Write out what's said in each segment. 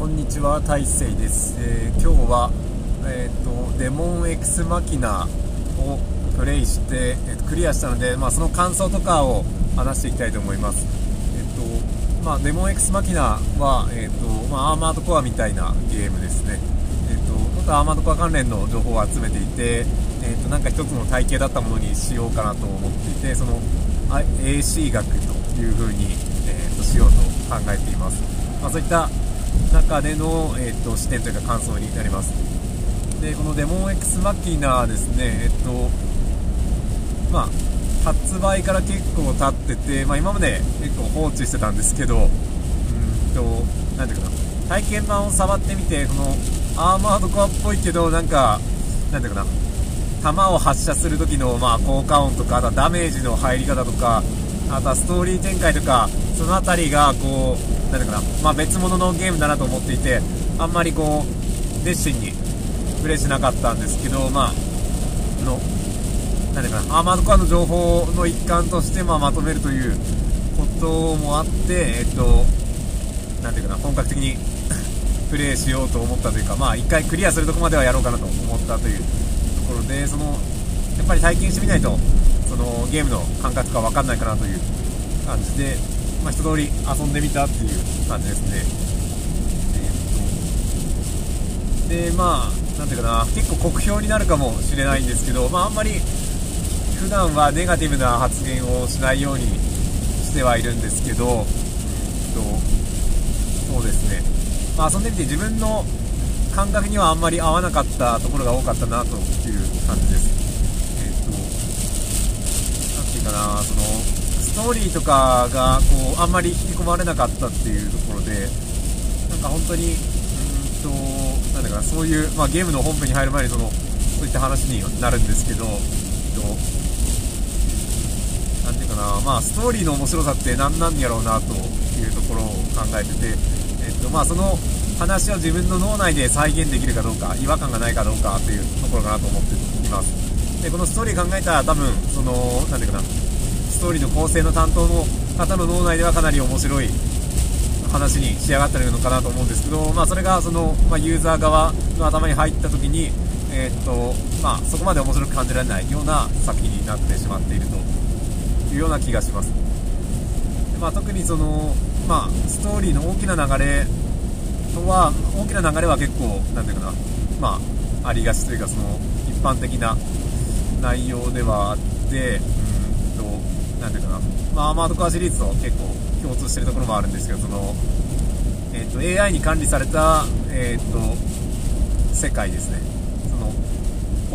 こんにちは大勢です、えー、今日は、えーと、デモン X マキナをプレイして、えーと、クリアしたので、まあ、その感想とかを話していきたいと思います、えーとまあ、デモン X マキナは、えーとまあ、アーマードコアみたいなゲームですね、えーと、もっとアーマードコア関連の情報を集めていて、えー、となんか一つの体系だったものにしようかなと思っていてその AC 学という風に、えー、としようと考えています、まあ、そういった中での、えーと、視点というか感想になります。でこのデモン X マキナですねえっ、とまあ発売から結構経ってて、まあ、今まで結構放置してたんですけどうんと何ていうかな体験版を触ってみてこのアーマードコアっぽいけどなんかなんていうかな弾を発射する時のまあ効果音とかあとはダメージの入り方とかあとはストーリー展開とかその辺りがこうなんていうかな、まあ、別物のゲームだなと思っていてあんまりこう熱心にプレイしなかったんですけどまあのなんていうかなアーマードコアの情報の一環としてまあまとめるということもあってえっとなんていうかな本格的に プレイしようと思ったというかまあ1回クリアするとこまではやろうかなと思ったというところでそのやっぱり体験してみないとそのゲームの感覚か分かんないかなという感じで、まあ、一通り遊んでみたっていう感じですね。えー、でまあなんていうかな結構酷評になるかもしれないんですけど、まあ、あんまり普段はネガティブな発言をしないようにしてはいるんですけど、えー、とそうですね、まあ、遊んでみて自分の感覚にはあんまり合わなかったところが多かったなという感じです。えっと。何て言うかなそのストーリーとかがこうあんまり引き込まれなかったっていうところでなんか本当にうんとなんだかなそういう、まあ、ゲームの本編に入る前にそのそういった話になるんですけど、えっと、なんていうかな、まあ、ストーリーの面白さって何なんやろうなというところを考えてて、えっとまあ、その話を自分の脳内で再現できるかどうか違和感がないかどうかというところかなと思っています。でこのストーリー考えたら多分その何ていうかなストーリーの構成の担当の方の脳内ではかなり面白い話に仕上がってるのかなと思うんですけど、まあ、それがその、まあ、ユーザー側の頭に入った時に、えー、っとまあ、そこまで面白く感じられないような作品になってしまっているというような気がします、まあ、特にその、まあ、ストーリーの大きな流れとは大きな流れは結構なんていうかな、まあ、ありがちというかその一般的な内容ではあってと何ていうかな、まあ、アーマードカーシリーズと結構共通してるところもあるんですけどその、えーと、AI に管理された、えーと、世界ですね。その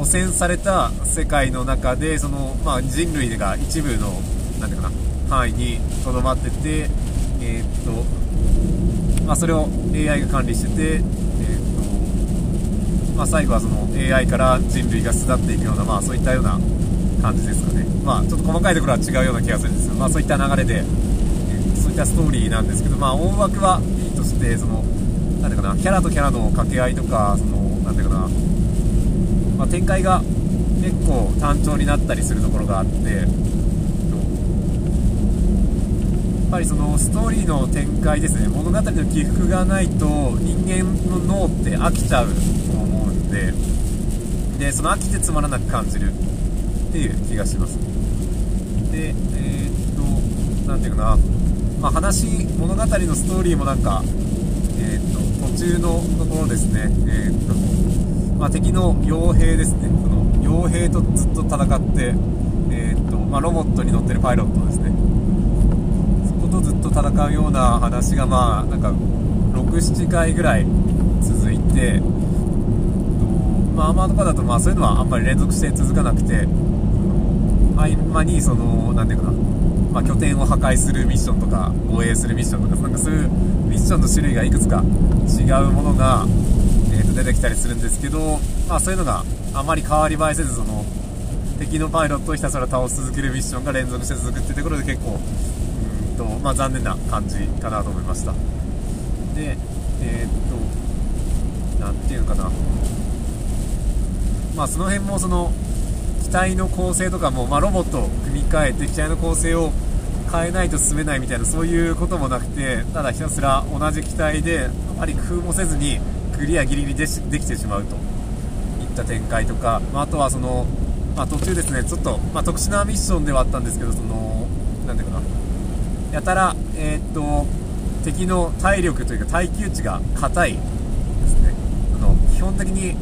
汚染された世界の中でその、まあ、人類が一部の何ていうかな範囲にとどまっててえっ、とまあ、それを AI が管理してて、えーまあ、最後はその AI から人類が巣立っていくような、まあ、そういったような感じですかね、まあ、ちょっと細かいところは違うような気がするんですが、まあ、そういった流れで、そういったストーリーなんですけど、まあ、大枠はいいとしてそのなんていうかなキャラとキャラの掛け合いとかそのなんていうかな、まあ、展開が結構単調になったりするところがあってやっぱりそのストーリーの展開ですね。物語の起伏がないと人間の脳って飽きちゃうと思うんででその飽きてつまらなく感じる。っていう気がします。でえー、っと何ていうかな、まあ、話物語のストーリーもなんか、えー、っと途中のところですね。えー、っと、まあ、敵の傭兵ですね。その傭兵とずっと戦ってえっとまあ、ロボットに乗ってるパイロットですね。そことずっと戦うような話がまあなんか67回ぐらい続いてまあ、アーマーとかだとまあそういうのはあんまり連続して続かなくて合間にその何ていうかな、まあ、拠点を破壊するミッションとか防衛するミッションとかなんかそういうミッションの種類がいくつか違うものが、えー、と出てきたりするんですけど、まあ、そういうのがあまり変わり映えせずその敵のパイロットをひたすら倒し続けるミッションが連続して続くっていうところで結構うんと、まあ、残念な感じかなと思いましたでえー、っと何ていうのかなまあ、その辺もその機体の構成とかも、まあ、ロボットを組み替えて機体の構成を変えないと進めないみたいなそういうこともなくてただひたすら同じ機体であまり工夫もせずにクリアギリギリでできてしまうと。いった展開とか、まあ、とはその、まあ、途中ですねちょっと、まあ、特殊なミッションではあったんですけどそのなんていうかな。やたらえー、っと敵の体力というか耐久値が硬いですね。あの基本的に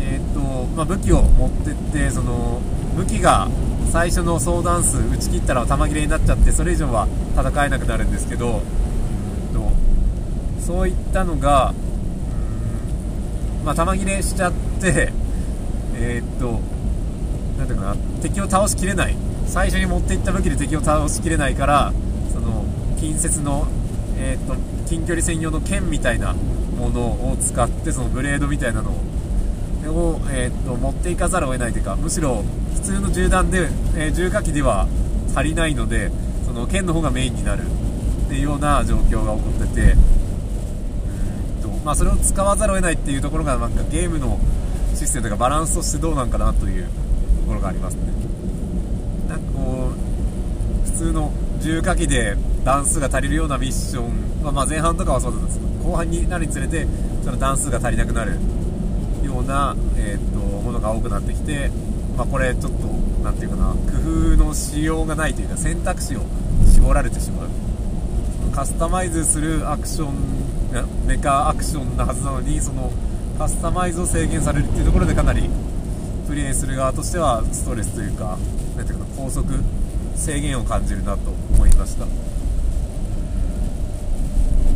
えー、っとまあ、武器を持ってってその武器が最初の相談数打ち切ったら弾切れになっちゃってそれ以上は戦えなくなるんですけど、そういったのが、まあ、弾切れしちゃってえー、っとなんていうかな敵を倒しきれない。最初に持っていった武器で敵を倒しきれないからその近接の、えー、っと近距離専用の剣みたいなものを使ってそのブレードみたいなのをを、えー、っと持っていかざるを得ないというかむしろ普通の銃弾で、えー、重火器では足りないのでその剣の方がメインになるっていうような状況が起こっててうんと、まあ、それを使わざるを得ないっていうところがなんかゲームのシステムとかバランスとしてどうなんかなというところがありますね。なんかこう普通の重火器で段数が足りるようなミッションは、まあ、前半とかはそうだったんですけど後半になるにつれてその段数が足りなくなる。ような、えー、とものが多くなってきて、まあ、これちょっと何て言うかな工夫のしようがないというか選択肢を絞られてしまう。カスタマイズするアクションメカアクションなはずなのにそのカスタマイズを制限されるっていうところでかなりプレイする側としてはストレスというか何ていうか拘束制限を感じるなと思いました。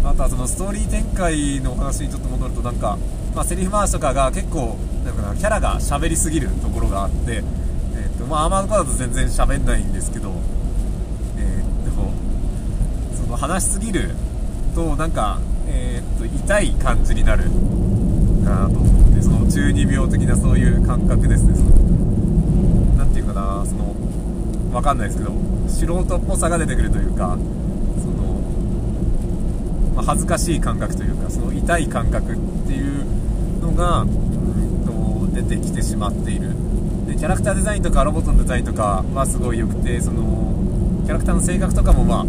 あとはそのストーリー展開の話にちょっと戻るとなんかまあ、セリフ回しとかが結構なんかキャラが喋りすぎるところがあって、えーとまあ、アーマードコアだと全然喋んないんですけど、えー、とその話しすぎるとなんか、えー、と痛い感じになるかなと思ってその中二病的なそういう感覚ですね。そのなんていうかなそのわかんないですけど素人っぽさが出てくるというかその、ま、恥ずかしい感覚というかその痛い感覚っていうが、うんと、出てきてしまっている。でキャラクターデザインとかロボットのデザインとかはすごい良くてそのキャラクターの性格とかもまあ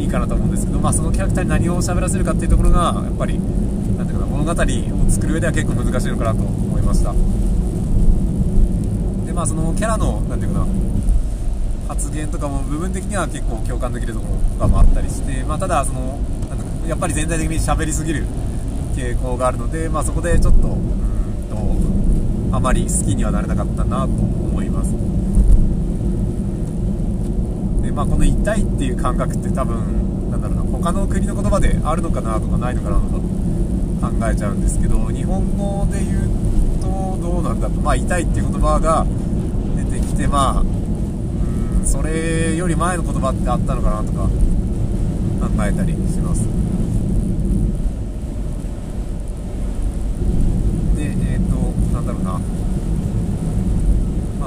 いいかなと思うんですけど、まあ、そのキャラクターに何を喋らせるかっていうところがやっぱりなんていうかな物語を作る上では結構難しいのかなと思いました。でまあそのキャラのなんていうかな発言とかも部分的には結構共感できるところとかもあったりして、まあ、ただそのやっぱり全体的に喋りすぎる傾向があるので、まあ、そこでちょっとうんとあまり好きにはなれなかったなと思います。で、まあ、この痛いっていう感覚って多分なんだろうな他の国の言葉であるのかなとかないのかなと考えちゃうんですけど日本語で言うとどうなんだと、まあ、痛いっていう言葉が出てきてまあうんそれより前の言葉ってあったのかなとか考えたりしますだろうな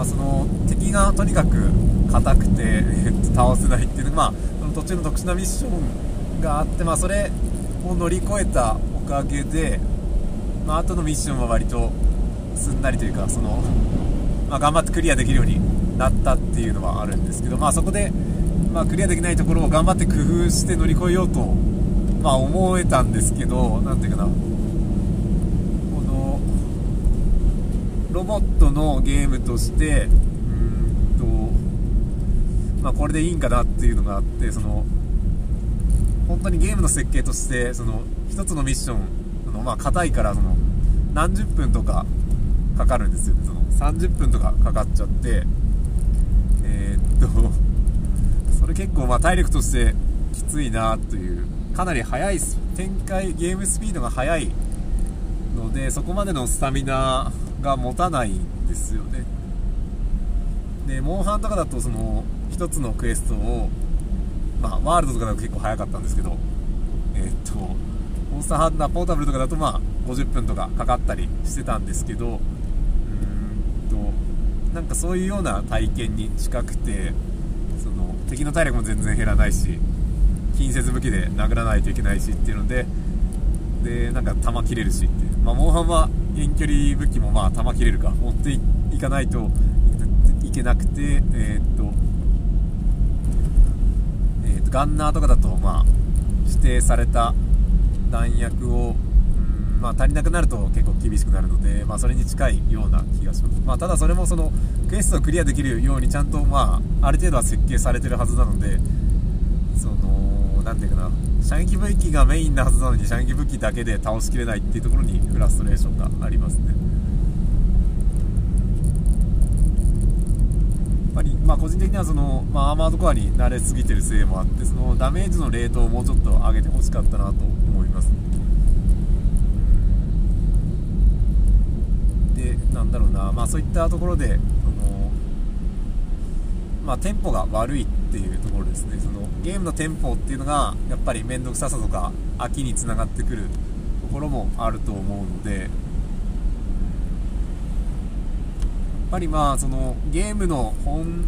あその敵がとにかく硬くて、倒せないっていうまあその途中の特殊なミッションがあってまあそれを乗り越えたおかげでまあ後のミッションは割とすんなりというかその、まあ、頑張ってクリアできるようになったっていうのはあるんですけどまあそこで、まあ、クリアできないところを頑張って工夫して乗り越えようとまあ思えたんですけど何ていうかな。ロボットのゲームとしてうんと、まあ、これでいいんかなっていうのがあってその本当にゲームの設計としてその1つのミッションあのまあ硬いからその何十分とかかかるんですよその30分とかかかっちゃってえー、っとそれ結構まあ体力としてきついなというかなり速い展開ゲームスピードが速いのでそこまでのスタミナが持たないんですよね。でモンハンとかだとその1つのクエストをまあワールドとかだと結構早かったんですけどえー、っとモンスターハンターポータブルとかだとまあ50分とかかかったりしてたんですけどうーんとなんかそういうような体験に近くてその敵の体力も全然減らないし近接武器で殴らないといけないしっていうのででなんか弾切れるしってまあ、モンハンは遠距離武器もまあ弾切れるか持っていかないといけなくてえー、っとえー、ー、とガンナーとかだと、まあ、指定された弾薬を、まあ、足りなくなると結構厳しくなるので、まあ、それに近いような気がします、まあ、ただそれもそのクエストをクリアできるようにちゃんと、まあ、ある程度は設計されてるはずなのでその何ていうかな射撃武器がメインなはずなのに射撃武器だけで倒しきれないっていうところにフラストレーションがありますね。やっぱり、まあ、個人的にはその、まあ、アーマードコアに慣れすぎてるせいもあってそのダメージのレートをもうちょっと上げてほしかったなと思います。でなんだろうな、まあ、そういったところでその、まあ、テンポが悪いってていうところですねそのゲームのテンポっていうのがやっぱり面倒くささとか飽きにつながってくるところもあると思うのでやっぱりまあそのゲームの本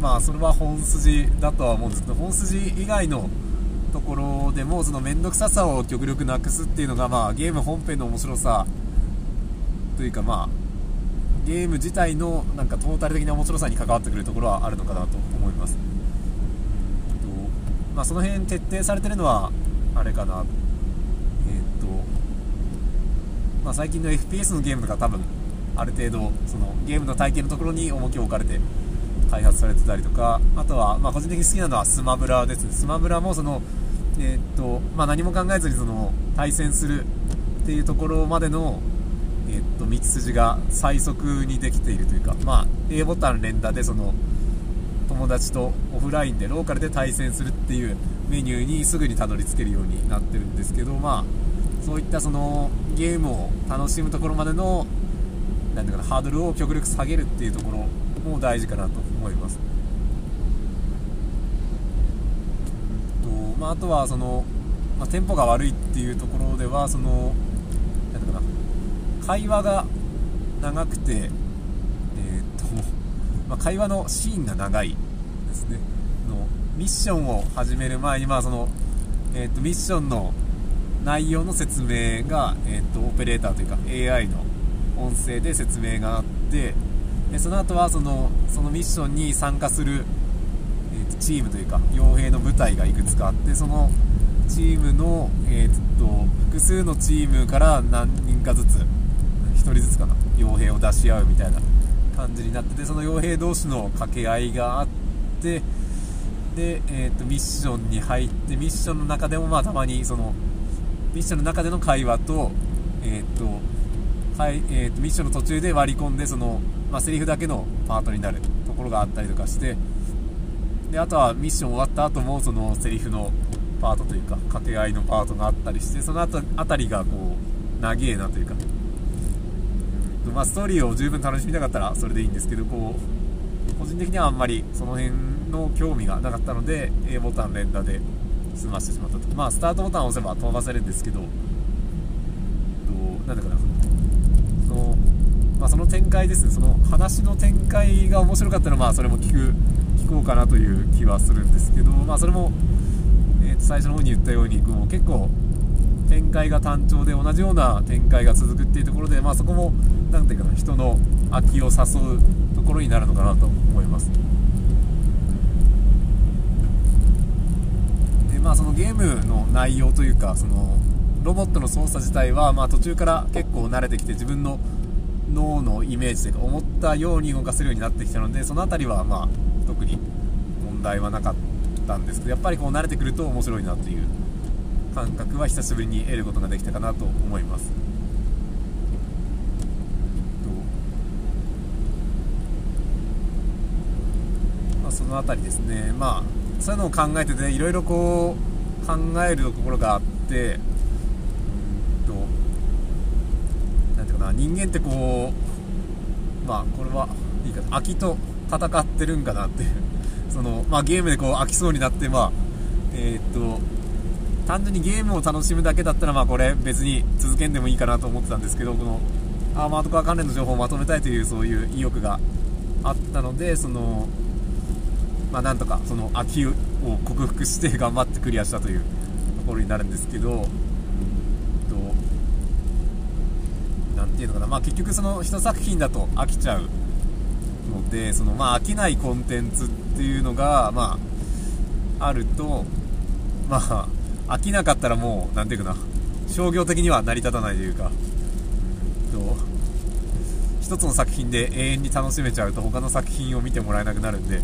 まあそれは本筋だとは思うんですけど本筋以外のところでもその面倒くささを極力なくすっていうのがまあゲーム本編の面白さというかまあゲーム自体のなんかトータル的な面白さに関わってくるところはあるのかなと思います。まあ、その辺徹底されてるのはあれかな。えっ、と、まあ、最近の FPS のゲームとか多分ある程度そのゲームの体験のところに重きを置かれて開発されてたりとかあとは、まあ、個人的に好きなのはスマブラです。スマブラもその、えっとまあ、何も考えずにその対戦するっていうところまでの、えっと道筋が最速にできているというか、まあ、A ボタン連打でその友達とオフラインでローカルで対戦するっていうメニューにすぐにたどり着けるようになってるんですけどまあそういったそのゲームを楽しむところまでのなんていうかなハードルを極力下げるっていうところも大事かなと思います。とまあ、あとはその、まあ、テンポが悪いっていうところではそのなんかな会話が長くてえーとまあ、会話のシーンが長いですね。のミッションを始める前に、まあそのえーと、ミッションの内容の説明が、えーと、オペレーターというか AI の音声で説明があってでその後はそのそのミッションに参加する、えーと、チームというか傭兵の部隊がいくつかあってそのチームの、えー、と複数のチームから何人かずつ1人ずつかな傭兵を出し合うみたいな感じになっててその傭兵同士の掛け合いがあってで、えーと、ミッションに入ってミッションの中でもまあたまにそのミッションの中での会話と,、えーとはいえーと、ミッションの途中で割り込んでその、まあ、セリフだけのパートになるところがあったりとかしてであとはミッション終わった後もそのセリフのパートというか掛け合いのパートがあったりしてその後辺りがこう長えなというか。まあ、ストーリーを十分楽しみたかったらそれでいいんですけどこう個人的にはあんまりその辺の興味がなかったので A ボタン連打で済ましてしまったと。まあスタートボタンを押せば飛ばせるんですけどどうなんだかなその,、まあ、その展開ですね。その話の展開が面白かったらまあそれも聞く聞こうかなという気はするんですけどまあそれも、えー、と最初の方に言ったようにこう結構展開が単調で同じような展開が続くっていうところで、まあ、そこも何ていうかな人の空きを誘うころになるのかなと思います。でまあそのゲームの内容というかそのロボットの操作自体は、まあ、途中から結構慣れてきて自分の脳のイメージというか思ったように動かせるようになってきたのでその辺りはまあ特に問題はなかったんですけどやっぱりこう慣れてくると面白いなという感覚は久しぶりに得ることができたかなと思いますまあ、その辺りですね。まあそういうのを考えてていろいろこう考えるところがあってとなんていうかな人間ってこうまあこれはいいかな飽きと戦ってるんかなっていうその、まあ、ゲームでこう飽きそうになってまあえー、っと単純にゲームを楽しむだけだったらまあこれ別に続けんでもいいかなと思ってたんですけどこのアーマードコア関連の情報をまとめたいというそういう意欲があったのでそのまあなんとかその空きを克服して頑張ってクリアしたというところになるんですけどとなんていうのかな。まあ結局その1作品だと飽きちゃうのでそのまあ飽きないコンテンツっていうのがまああるとまあ飽きなかったらもう何ていうかな。商業的には成り立たないというか。と一つの作品で永遠に楽しめちゃうと他の作品を見てもらえなくなるんで。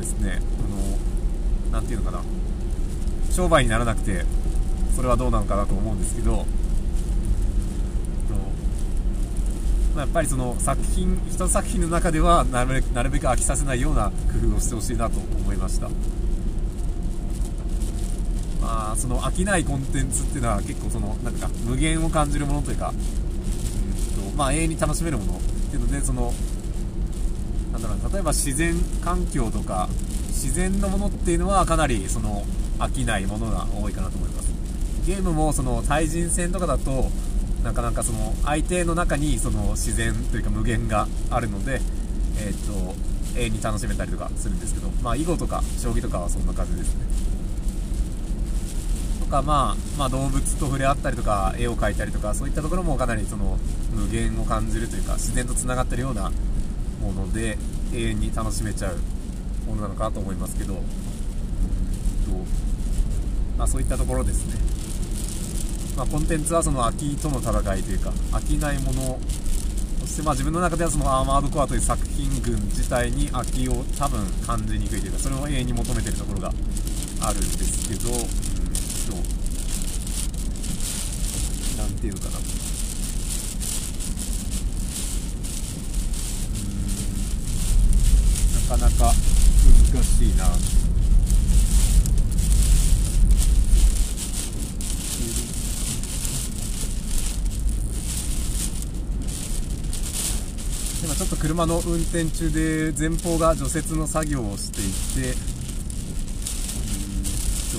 ですねあの何ていうのかな。商売にならなくてそれはどうなのかなと思うんですけどまあ、やっぱりその作品一作品の中ではなるべくなるべく飽きさせないような工夫をしてほしいなと思いました。まあその飽きないコンテンツっていうのは結構そのなんか無限を感じるものというか、うんとまあ、永遠に楽しめるものっていうのでそのなんだろう例えば自然環境とか自然のものっていうのはかなりその飽きないものが多いかなと思います。ゲームもその対人戦とかだとなかなかその相手の中にその自然というか無限があるので、えー、っと永遠に楽しめたりとかするんですけど、まあ、囲碁とか将棋とかはそんな感じですね。とか、まあ、まあ動物と触れ合ったりとか絵を描いたりとかそういったところもかなりその無限を感じるというか自然とつながってるようなもので永遠に楽しめちゃうものなのかなと思いますけど、とまあ、そういったところですね。まあ、コンテンツはその空きとの戦いというか飽きないものそしてまあ自分の中ではそのアーマードコアという作品群自体に空きを多分感じにくいというかそれを永遠に求めてるところがあるんですけどうんと何ていうのかなうんなかなか難しいな。今ちょっと車の運転中で前方が除雪の作業をしていてうんと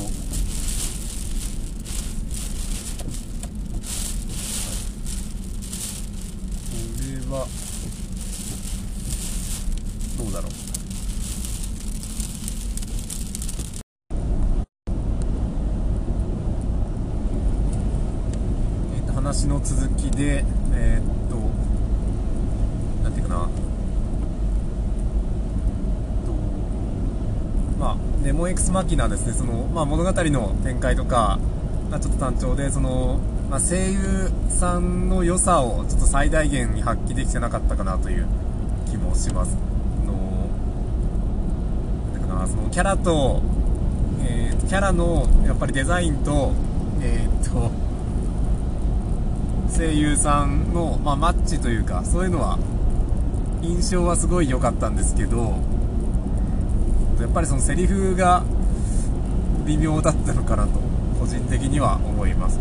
これはどうだろうえっと話の続きでえー、っなんていうかな。まあネモエクスマキナですね。その、まあ、物語の展開とかがちょっと単調でその、まあ、声優さんの良さをちょっと最大限に発揮できてなかったかなという気もします。のだからそのキャラと、えー、キャラのやっぱりデザインとえー、っと声優さんの、まあ、マッチというかそういうのは印象はすごい良かったんですけどやっぱりそのセリフが微妙だったのかなと個人的には思います。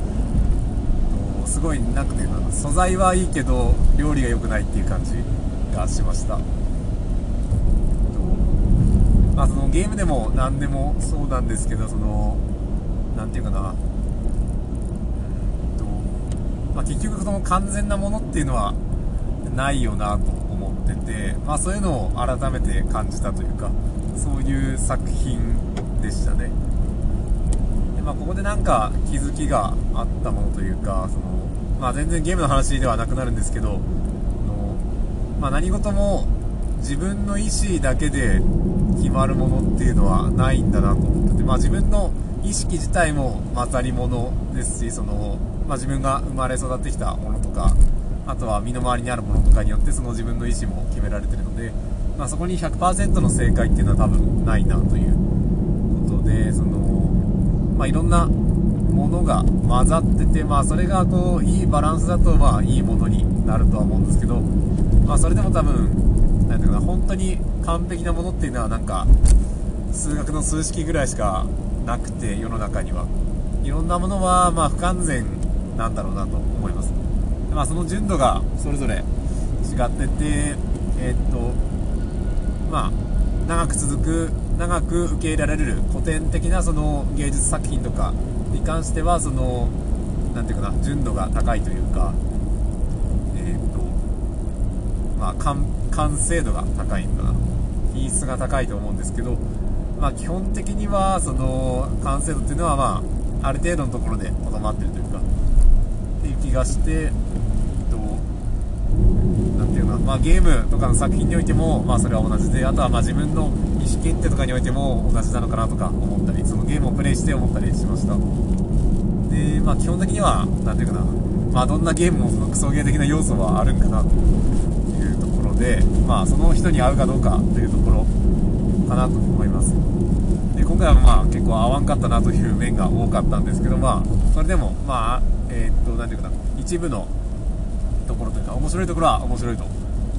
すごいなんか素材はいいけど料理が良くないっていう感じがしました。まあそのゲームでも何でもそうなんですけどその何て言うかなまあ、結局その完全なものっていうのはないよなと思ってて、まあ、そういうのを改めて感じたというかそういう作品でしたね。で、まあ、ここでなんか気づきがあったものというかその、まあ、全然ゲームの話ではなくなるんですけどの、まあ、何事も自分の意思だけで決まるものっていうのはないんだなと思ってて、まあ、自分の意識自体も混ざり物ですしその、まあ、自分が生まれ育ってきたものとかあとは身の回りにあるものとかによってその自分の意思も決められてるので、まあ、そこに100%の正解っていうのは多分ないなということでその、まあ、いろんなものが混ざってて、まあ、それがこういいバランスだとまあいいものになるとは思うんですけど、まあ、それでも多分なんていうかな本当に完璧なものっていうのはなんか数学の数式ぐらいしかなくて世の中には。いろんなものはま不完全なんだろうなと思います。まあ、その純度がそれぞれ違ってて、えー、っとまあ、長く続く長く受け入れられる古典的なその芸術作品とかに関してはそのなていうかな純度が高いというか、えー、っとまあ、完完成度が高いんだな。品質が高いと思うんですけど、まあ、基本的にはその完成度っていうのは、まあ、ある程度のところでとどまってるというかっていう気がしてていうのは、まあ、ゲームとかの作品においても、まあ、それは同じであとはま自分の意思決定とかにおいても同じなのかなとか思ったりそのゲームをプレイして思ったりしました。でまあ基本的には何ていうかなまあどんなゲームもそのクソゲー的な要素はあるんかなというところでまあその人に合うかどうかというところかなと思います。で今回はまあ結構合わんかったなという面が多かったんですけどまあそれでもまあえー、っと何ていうかな。一部のところというか面白いところは面白いと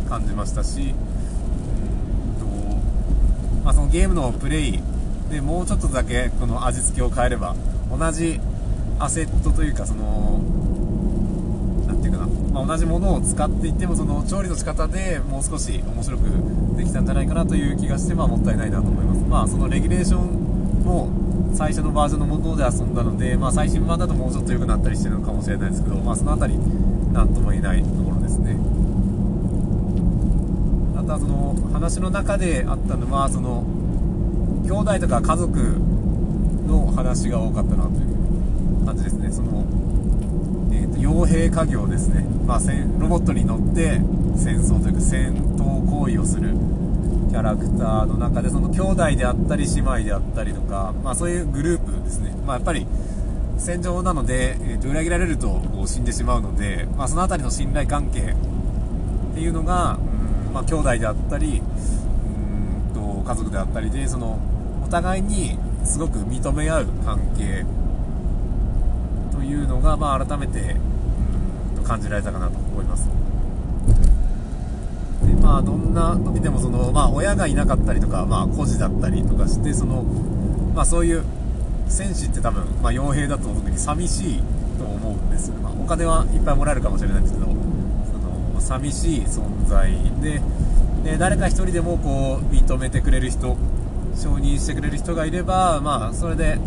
感じましたしまあ、そのゲームのプレイでもうちょっとだけこの味付けを変えれば同じアセットというかその何て言うかな、まあ、同じものを使っていってもその調理の仕方でもう少し面白くできたんじゃないかなという気がして、まあ、もったいないなと思います。まあそのレギュレーションも最初のバージョンのもので遊んだので、まあ、最新版だともうちょっと良くなったりしてるのかもしれないですけど、まあ、その辺り何とも言えないところですね。あとはその話の中であったのはその兄弟とか家族の話が多かったなという感じですね。その、えーと、傭兵家業ですね、まあ、ロボットに乗って戦争というか戦闘行為をするキャラクターの中でその兄弟であったり姉妹であったりとか、まあ、そういうグループですね、まあ、やっぱり戦場なので、えー、と裏切られるとこう死んでしまうので、まあ、その辺りの信頼関係っていうのが、うんまあ、兄弟であったりうんと家族であったりでそのお互いにすごく認め合う関係というのが、まあ、改めてうんと感じられたかなと思います。まあどんな時でもその、まあ、親がいなかったりとか、まあ、孤児だったりとかしてその、まあ、そういう戦士って多分、まあ、傭兵だと特に寂しいと思うんですよ、まあ、お金はいっぱいもらえるかもしれないんですけどその寂しい存在でで誰か1人でもこう認めてくれる人承認してくれる人がいれば、まあ、それで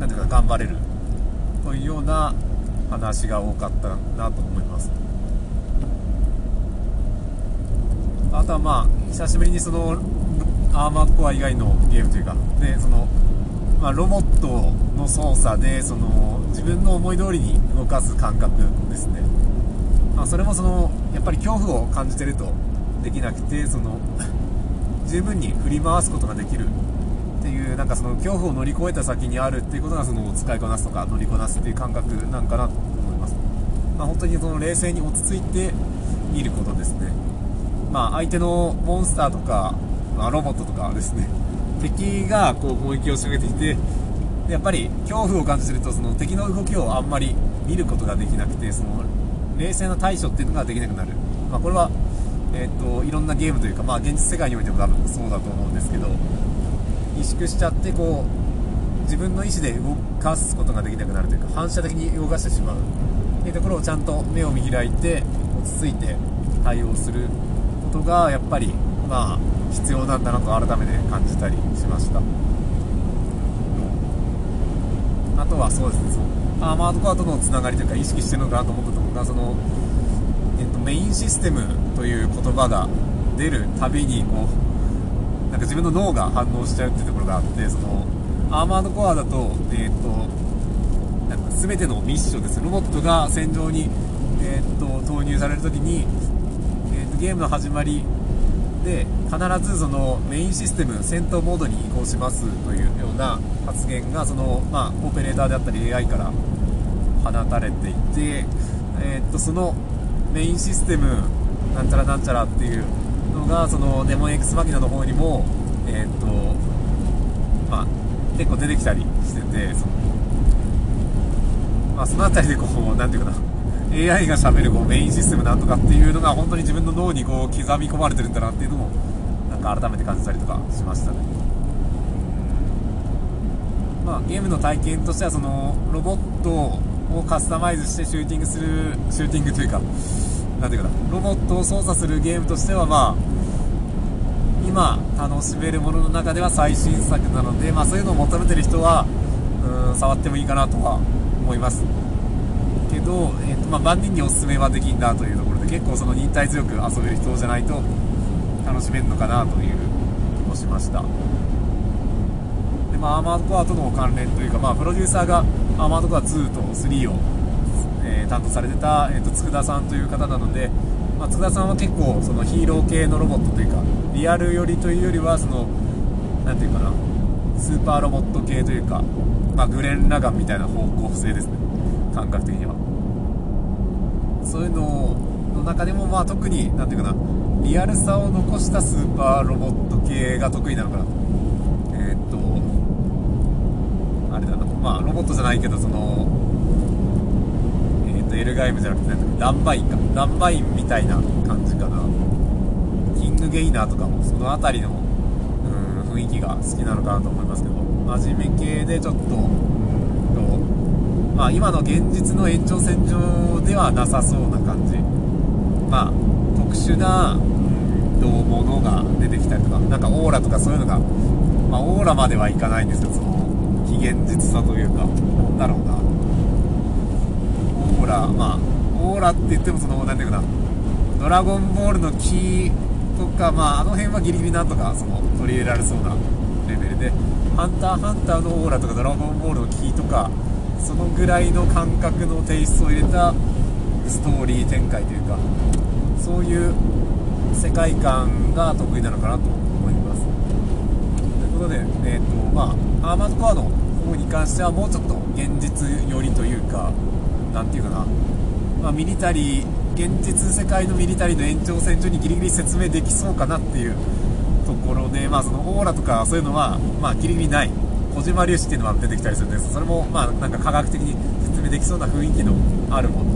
なんていうか頑張れるというような話が多かったなと思います。あとはまあ久しぶりにそのアーマーコア以外のゲームというかでその、まあ、ロボットの操作でその自分の思い通りに動かす感覚ですね、まあ、それもそのやっぱり恐怖を感じてるとできなくてその 十分に振り回すことができるっていうなんかその恐怖を乗り越えた先にあるっていうことがその使いこなすとか乗りこなすっていう感覚なんかなと思います、まあ、本当にその冷静に落ち着いて見ることですね。まあ、相手のモンスターとか、まあ、ロボットとかですね 敵がこう攻撃を仕掛けてきてやっぱり恐怖を感じるとその敵の動きをあんまり見ることができなくてその冷静な対処っていうのができなくなる、まあ、これは、えーと、いろんなゲームというか、まあ、現実世界においても多分そうだと思うんですけど萎縮しちゃってこう自分の意思で動かすことができなくなるというか反射的に動かしてしまう。っていうところをちゃんと目を見開いて落ち着いて対応する。ことがやっぱりまあ必要なんだなと改めて感じたりしました。あとはそうですねそう。アーマードコアとのつながりというか意識してるのかなと思ったところがその、えっと、メインシステムという言葉が出るたびにこうなんか自分の脳が反応しちゃうっていうところがあってそのアーマードコアだと,、えーと、なんか全てのミッションです。ロボットが戦場に、えーと投入される時にゲームの始まりで必ずそのメインシステム戦闘モードに移行しますというような発言がその、まあ、オペレーターであったり AI から放たれていて、えー、っとそのメインシステムなんちゃらなんちゃらっていうのがそのデモン X マキナの方にも、えー、っとまあ、結構出てきたりしててその,、まあ、その辺りでこう何ていうかな AI がしゃべるこうメインシステムなんとかっていうのが本当に自分の脳にこう刻み込まれてるんだなっていうのもなんか改めて感じたりとかしましたね。まあゲームの体験としてはそのロボットをカスタマイズしてシューティングするシューティングというかなんていうかなロボットを操作するゲームとしてはまあ今楽しめるものの中では最新作なので、まあ、そういうのを求めてる人はうん触ってもいいかなとは思います。けど、えーとまあ、万人におすすめはできんだというところで結構その忍耐強く遊べる人じゃないと楽しめるのかなという気もしました。で、まあ、アーマードコアとの関連というか、まあ、プロデューサーがアーマードコア2と3を、えー、担当されてた、えーと、佃さんという方なので、まあ、佃さんは結構そのヒーロー系のロボットというかリアル寄りというよりはそのなんていうかなスーパーロボット系というか、まあ、グレン・ラガンみたいな方向性ですね。感覚的には。そういうのの中でもまあ特になんていうかなリアルさを残したスーパーロボット系が得意なのかな。とえー、っとあれだな。まあロボットじゃないけどそのえー、っとエルガイムじゃなくてダンバインか。ダンバインみたいな感じかな。キングゲイナーとかもその辺りの雰囲気が好きなのかなと思いますけど真面目系でちょっとまあ今の現実の延長線上ではなさそうな感じ。まあ特殊なとものが出てきたりとかなんかオーラとかそういうのが、まあ、オーラまではいかないんですけどその非現実さというかなんだろうな。オーラまあオーラって言ってもその何ていうかな。ドラゴンボールのキーとかまああの辺はギリギリなんとかその取り入れられそうなレベルで。ハンターハンターのオーラとかドラゴンボールのキーとかそのぐらいの感覚のテイストを入れたストーリー展開というかそういう世界観が得意なのかなと思います。ということで、えーとまあ、アーマードコアの方に関してはもうちょっと現実寄りというか何ていうかな、まあ、ミリタリー現実世界のミリタリーの延長線上にギリギリ説明できそうかなっていうところで、まあ、そのオーラとかそういうのは、まあ、ギリギリない。小島粒子っていうのは出てきたりするんです。それも、まあ、なんか科学的に説明できそうな雰囲気のあるもの。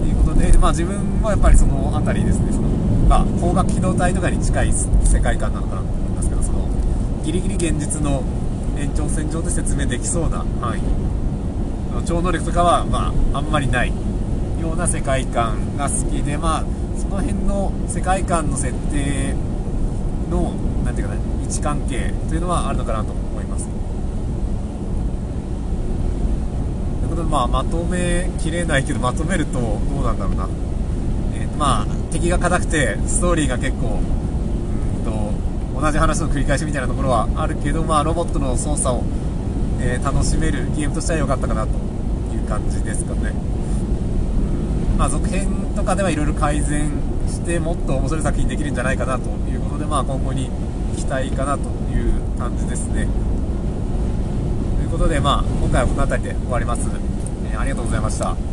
ということで、まあ、自分はやっぱりその辺りですね。そのまあ、光学機動隊とかに近い世界観なのかなと思いますけどそのギリギリ現実の延長線上で説明できそうな範囲。超能力とかは、まあ、あんまりないような世界観が好きで、まあ、その辺の世界観の設定のなんていうかな位置関係というのはあるのかなと思いますということで、まあ、まとめきれないけどまとめるとどうなんだろうな。まあ、敵が硬くてストーリーが結構うんと同じ話の繰り返しみたいなところはあるけど、まあ、ロボットの操作を、えー、楽しめるゲームとしては良かったかなという感じですかね、まあ、続編とかではいろいろ改善してもっと面白い作品できるんじゃないかなということで、まあ、今後に期待かなという感じですね。ということで、まあ、今回はこの辺りで終わります、ありがとうございました。